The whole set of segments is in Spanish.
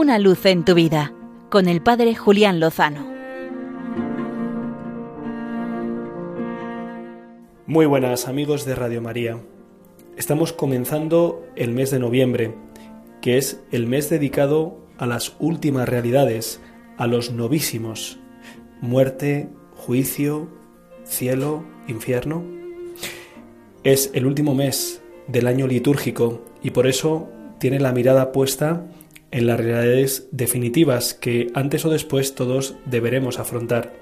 Una luz en tu vida con el Padre Julián Lozano. Muy buenas amigos de Radio María. Estamos comenzando el mes de noviembre, que es el mes dedicado a las últimas realidades, a los novísimos, muerte, juicio, cielo, infierno. Es el último mes del año litúrgico y por eso tiene la mirada puesta en las realidades definitivas que antes o después todos deberemos afrontar.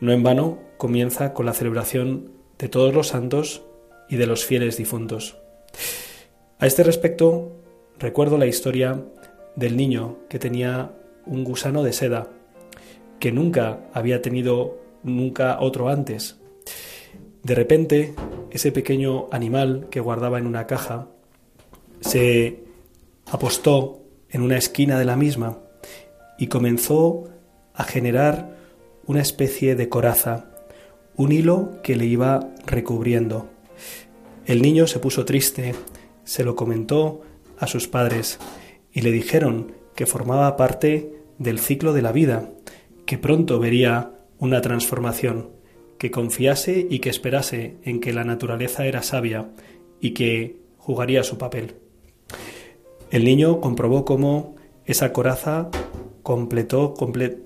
No en vano comienza con la celebración de todos los santos y de los fieles difuntos. A este respecto, recuerdo la historia del niño que tenía un gusano de seda, que nunca había tenido nunca otro antes. De repente, ese pequeño animal que guardaba en una caja se apostó en una esquina de la misma y comenzó a generar una especie de coraza, un hilo que le iba recubriendo. El niño se puso triste, se lo comentó a sus padres y le dijeron que formaba parte del ciclo de la vida, que pronto vería una transformación, que confiase y que esperase en que la naturaleza era sabia y que jugaría su papel. El niño comprobó cómo esa coraza completó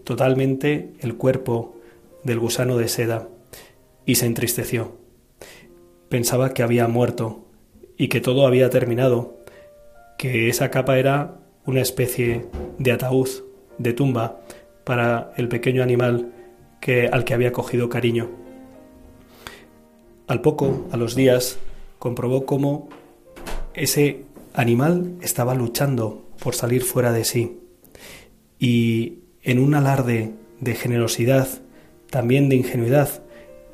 totalmente el cuerpo del gusano de seda y se entristeció. Pensaba que había muerto y que todo había terminado, que esa capa era una especie de ataúd, de tumba, para el pequeño animal que, al que había cogido cariño. Al poco, a los días, comprobó cómo ese animal estaba luchando por salir fuera de sí y en un alarde de generosidad, también de ingenuidad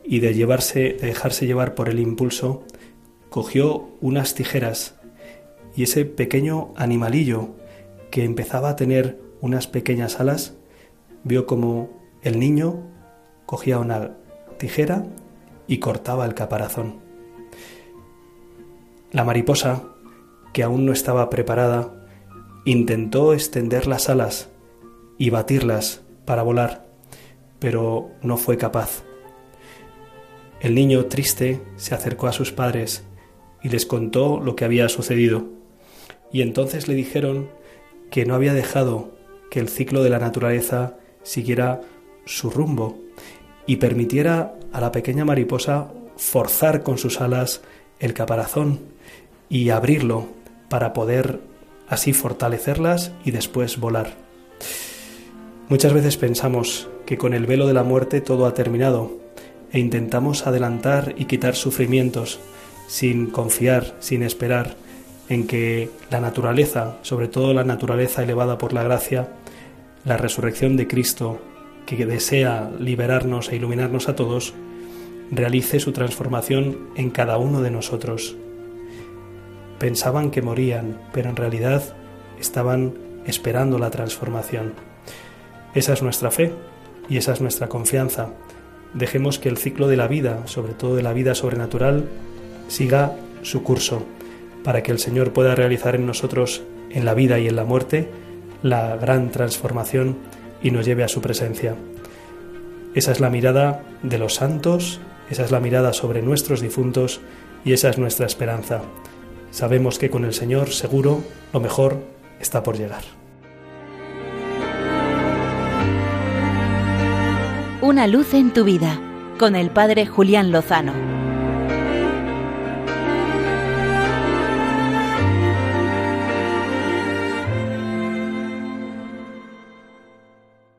y de llevarse, de dejarse llevar por el impulso, cogió unas tijeras y ese pequeño animalillo que empezaba a tener unas pequeñas alas, vio como el niño cogía una tijera y cortaba el caparazón. La mariposa que aún no estaba preparada, intentó extender las alas y batirlas para volar, pero no fue capaz. El niño triste se acercó a sus padres y les contó lo que había sucedido, y entonces le dijeron que no había dejado que el ciclo de la naturaleza siguiera su rumbo y permitiera a la pequeña mariposa forzar con sus alas el caparazón y abrirlo para poder así fortalecerlas y después volar. Muchas veces pensamos que con el velo de la muerte todo ha terminado e intentamos adelantar y quitar sufrimientos sin confiar, sin esperar en que la naturaleza, sobre todo la naturaleza elevada por la gracia, la resurrección de Cristo, que desea liberarnos e iluminarnos a todos, realice su transformación en cada uno de nosotros. Pensaban que morían, pero en realidad estaban esperando la transformación. Esa es nuestra fe y esa es nuestra confianza. Dejemos que el ciclo de la vida, sobre todo de la vida sobrenatural, siga su curso, para que el Señor pueda realizar en nosotros, en la vida y en la muerte, la gran transformación y nos lleve a su presencia. Esa es la mirada de los santos, esa es la mirada sobre nuestros difuntos y esa es nuestra esperanza. Sabemos que con el Señor seguro lo mejor está por llegar. Una luz en tu vida con el Padre Julián Lozano.